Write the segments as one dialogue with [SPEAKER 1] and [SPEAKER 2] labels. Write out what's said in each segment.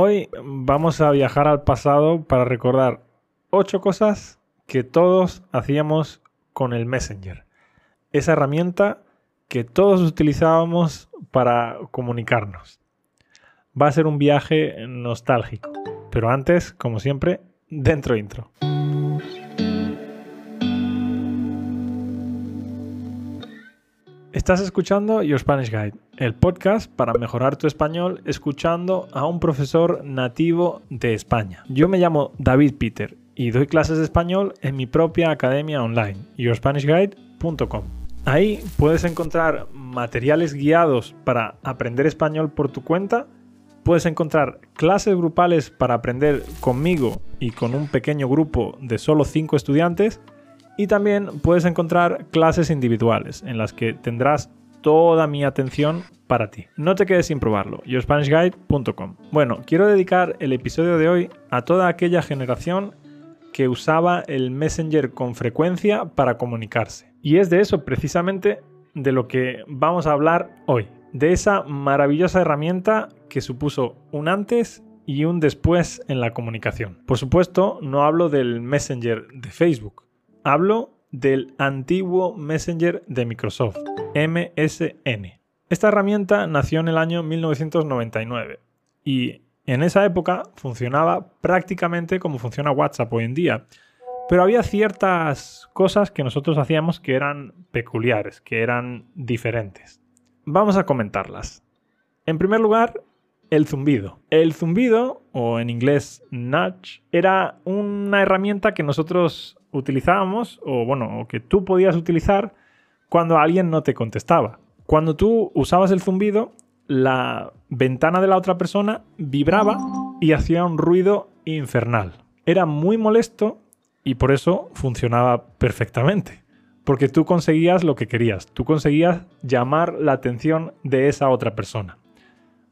[SPEAKER 1] Hoy vamos a viajar al pasado para recordar ocho cosas que todos hacíamos con el Messenger. Esa herramienta que todos utilizábamos para comunicarnos. Va a ser un viaje nostálgico. Pero antes, como siempre, dentro intro. Estás escuchando Your Spanish Guide, el podcast para mejorar tu español escuchando a un profesor nativo de España. Yo me llamo David Peter y doy clases de español en mi propia academia online, yourspanishguide.com. Ahí puedes encontrar materiales guiados para aprender español por tu cuenta, puedes encontrar clases grupales para aprender conmigo y con un pequeño grupo de solo 5 estudiantes, y también puedes encontrar clases individuales en las que tendrás toda mi atención para ti. No te quedes sin probarlo, yourspanishguide.com. Bueno, quiero dedicar el episodio de hoy a toda aquella generación que usaba el Messenger con frecuencia para comunicarse. Y es de eso precisamente de lo que vamos a hablar hoy. De esa maravillosa herramienta que supuso un antes y un después en la comunicación. Por supuesto, no hablo del Messenger de Facebook Hablo del antiguo Messenger de Microsoft, MSN. Esta herramienta nació en el año 1999 y en esa época funcionaba prácticamente como funciona WhatsApp hoy en día. Pero había ciertas cosas que nosotros hacíamos que eran peculiares, que eran diferentes. Vamos a comentarlas. En primer lugar, el zumbido. El zumbido, o en inglés nudge, era una herramienta que nosotros utilizábamos, o bueno, o que tú podías utilizar cuando alguien no te contestaba. Cuando tú usabas el zumbido, la ventana de la otra persona vibraba y hacía un ruido infernal. Era muy molesto y por eso funcionaba perfectamente. Porque tú conseguías lo que querías, tú conseguías llamar la atención de esa otra persona.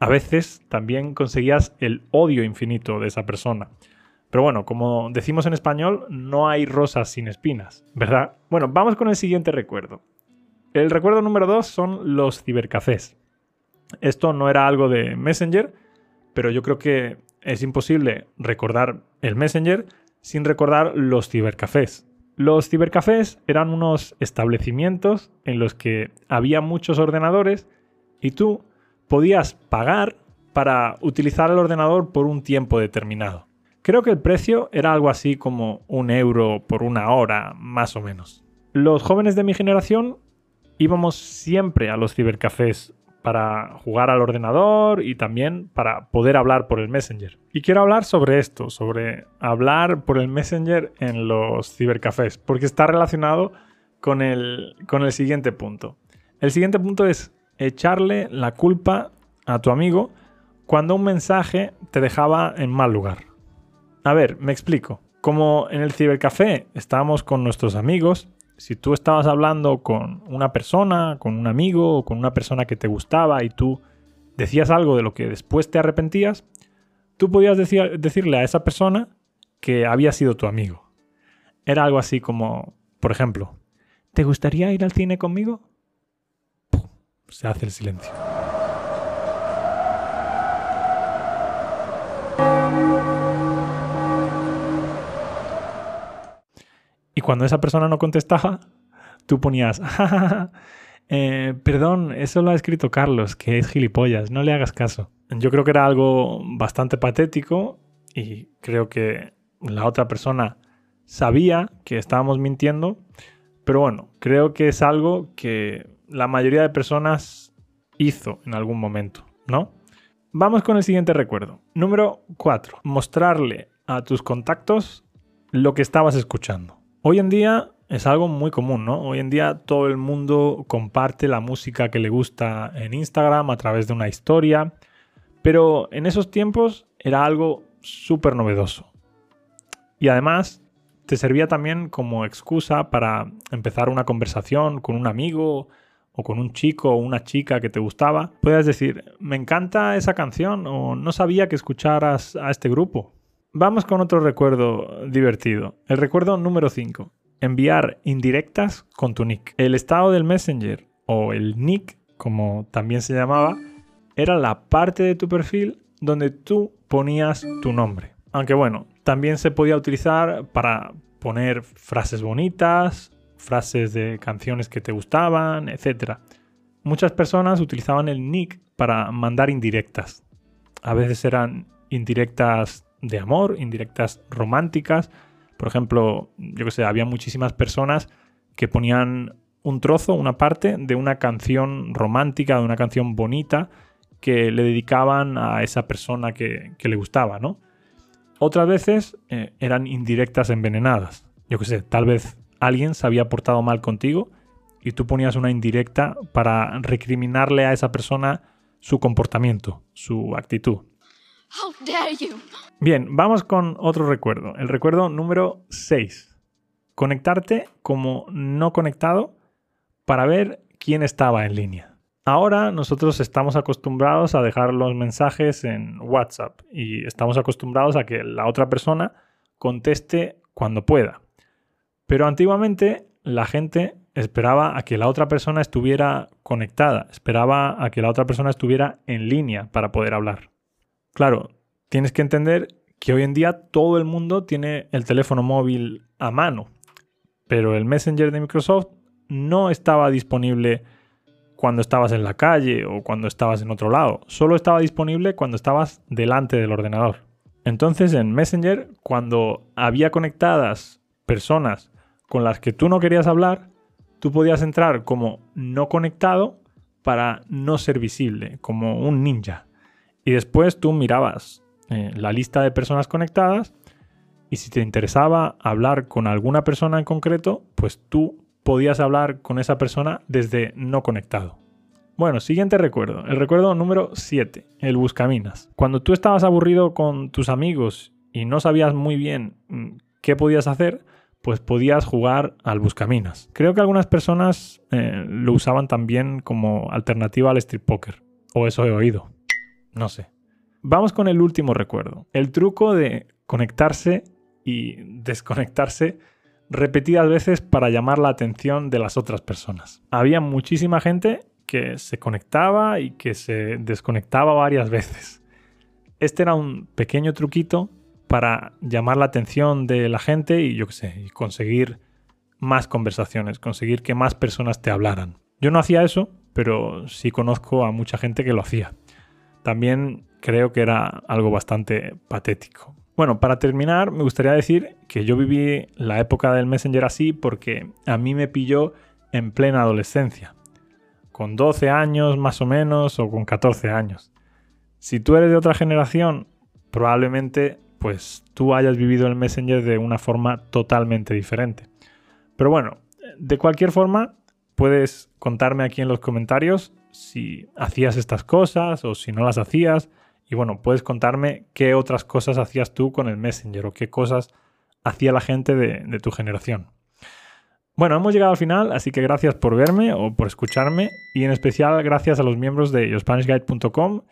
[SPEAKER 1] A veces también conseguías el odio infinito de esa persona. Pero bueno, como decimos en español, no hay rosas sin espinas, ¿verdad? Bueno, vamos con el siguiente recuerdo. El recuerdo número dos son los cibercafés. Esto no era algo de Messenger, pero yo creo que es imposible recordar el Messenger sin recordar los cibercafés. Los cibercafés eran unos establecimientos en los que había muchos ordenadores y tú podías pagar para utilizar el ordenador por un tiempo determinado. Creo que el precio era algo así como un euro por una hora, más o menos. Los jóvenes de mi generación íbamos siempre a los cibercafés para jugar al ordenador y también para poder hablar por el Messenger. Y quiero hablar sobre esto, sobre hablar por el Messenger en los cibercafés, porque está relacionado con el, con el siguiente punto. El siguiente punto es echarle la culpa a tu amigo cuando un mensaje te dejaba en mal lugar. A ver, me explico. Como en el cibercafé estábamos con nuestros amigos, si tú estabas hablando con una persona, con un amigo o con una persona que te gustaba y tú decías algo de lo que después te arrepentías, tú podías decirle a esa persona que había sido tu amigo. Era algo así como, por ejemplo, ¿te gustaría ir al cine conmigo? Se hace el silencio. Y cuando esa persona no contestaba, tú ponías, eh, perdón, eso lo ha escrito Carlos, que es gilipollas, no le hagas caso. Yo creo que era algo bastante patético y creo que la otra persona sabía que estábamos mintiendo, pero bueno, creo que es algo que la mayoría de personas hizo en algún momento, ¿no? Vamos con el siguiente recuerdo. Número 4. Mostrarle a tus contactos lo que estabas escuchando. Hoy en día es algo muy común, ¿no? Hoy en día todo el mundo comparte la música que le gusta en Instagram a través de una historia, pero en esos tiempos era algo súper novedoso. Y además te servía también como excusa para empezar una conversación con un amigo o con un chico o una chica que te gustaba. Puedes decir, me encanta esa canción o no sabía que escucharas a este grupo. Vamos con otro recuerdo divertido. El recuerdo número 5. Enviar indirectas con tu nick. El estado del Messenger o el nick, como también se llamaba, era la parte de tu perfil donde tú ponías tu nombre. Aunque bueno, también se podía utilizar para poner frases bonitas, frases de canciones que te gustaban, etc. Muchas personas utilizaban el nick para mandar indirectas. A veces eran indirectas de amor, indirectas románticas. Por ejemplo, yo que sé, había muchísimas personas que ponían un trozo, una parte de una canción romántica, de una canción bonita que le dedicaban a esa persona que, le gustaba, ¿no? Otras veces eh, eran indirectas envenenadas. Yo qué sé, tal vez alguien se había portado mal contigo y tú ponías una indirecta para recriminarle a esa persona su comportamiento, su actitud. Bien, vamos con otro recuerdo. El recuerdo número 6. Conectarte como no conectado para ver quién estaba en línea. Ahora nosotros estamos acostumbrados a dejar los mensajes en WhatsApp y estamos acostumbrados a que la otra persona conteste cuando pueda. Pero antiguamente la gente esperaba a que la otra persona estuviera conectada, esperaba a que la otra persona estuviera en línea para poder hablar. Claro, tienes que entender que hoy en día todo el mundo tiene el teléfono móvil a mano, pero el Messenger de Microsoft no estaba disponible cuando estabas en la calle o cuando estabas en otro lado. Solo estaba disponible cuando estabas delante del ordenador. Entonces en Messenger, cuando había conectadas personas con las que tú no querías hablar, tú podías entrar como no conectado para no ser visible, como un ninja. Y después tú mirabas eh, la lista de personas conectadas y si te interesaba hablar con alguna persona en concreto, pues tú podías hablar con esa persona desde no conectado. Bueno, siguiente recuerdo, el recuerdo número 7, el buscaminas. Cuando tú estabas aburrido con tus amigos y no sabías muy bien mm, qué podías hacer, pues podías jugar al buscaminas. Creo que algunas personas eh, lo usaban también como alternativa al strip poker, o eso he oído, no sé. Vamos con el último recuerdo, el truco de conectarse y desconectarse repetidas veces para llamar la atención de las otras personas. Había muchísima gente que se conectaba y que se desconectaba varias veces. Este era un pequeño truquito para llamar la atención de la gente y yo qué sé, y conseguir más conversaciones, conseguir que más personas te hablaran. Yo no hacía eso, pero sí conozco a mucha gente que lo hacía. También creo que era algo bastante patético. Bueno, para terminar, me gustaría decir que yo viví la época del Messenger así porque a mí me pilló en plena adolescencia, con 12 años más o menos o con 14 años. Si tú eres de otra generación, probablemente pues tú hayas vivido el Messenger de una forma totalmente diferente. Pero bueno, de cualquier forma, puedes contarme aquí en los comentarios si hacías estas cosas o si no las hacías y bueno, puedes contarme qué otras cosas hacías tú con el Messenger o qué cosas hacía la gente de, tu generación. Bueno, hemos llegado al final, así que gracias por verme o por escucharme y en especial gracias a los miembros de YoSpanishGuide.com.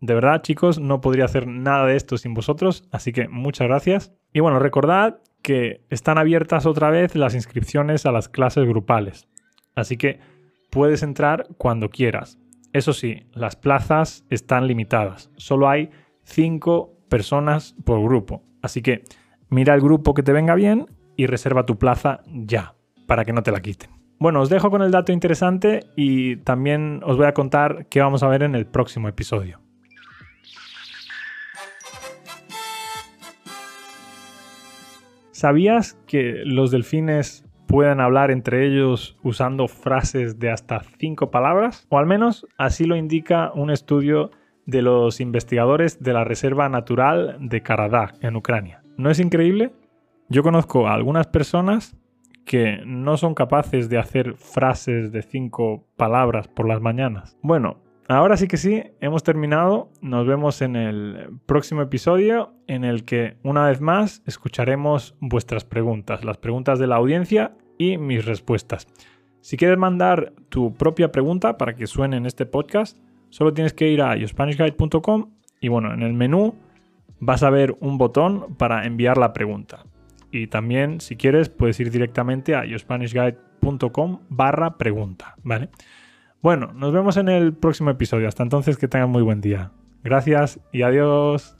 [SPEAKER 1] De verdad, chicos, no podría hacer nada de esto sin vosotros, así que muchas gracias. Y bueno, recordad que están abiertas otra vez las inscripciones a las clases grupales, así que puedes entrar cuando quieras. Eso sí, las plazas están limitadas. Solo hay 5 personas por grupo. Así que mira el grupo que te venga bien y reserva tu plaza ya, para que no te la quiten. Bueno, os dejo con el dato interesante y también os voy a contar qué vamos a ver en el próximo episodio. ¿Sabías que los delfines puedan hablar entre ellos usando frases de hasta cinco palabras, o al menos así lo indica un estudio de los investigadores de la Reserva Natural de Karadag, en Ucrania. ¿No es increíble? Yo conozco a algunas personas que no son capaces de hacer frases de cinco palabras por las mañanas. Bueno, ahora sí que sí, hemos terminado. Nos vemos en el próximo episodio en el que una vez más escucharemos vuestras preguntas, las preguntas de la audiencia y mis respuestas. Si quieres mandar tu propia pregunta para que suene en este podcast, solo tienes que ir a yourspanishguide.com y bueno, en el menú vas a ver un botón para enviar la pregunta. Y también, si quieres, puedes ir directamente a yourspanishguide.com barra pregunta, ¿vale? Bueno, nos vemos en el próximo episodio. Hasta entonces, que tengan muy buen día. Gracias y adiós.